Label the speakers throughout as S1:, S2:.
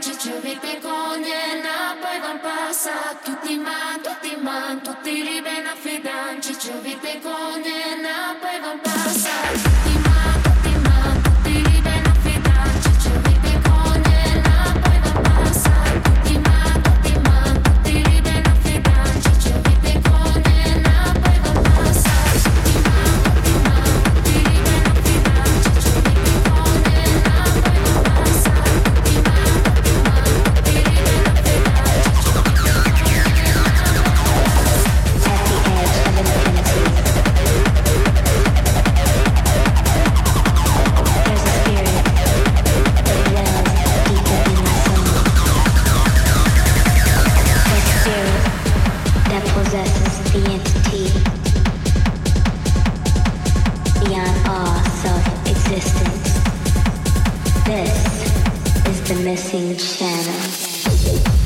S1: Ciò vive con na poi van passa Tutti man, tutti man, tutti li ben affidan Ciò vive con na poi van passa missing channel.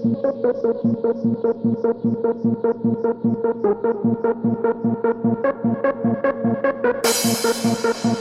S1: Thank you.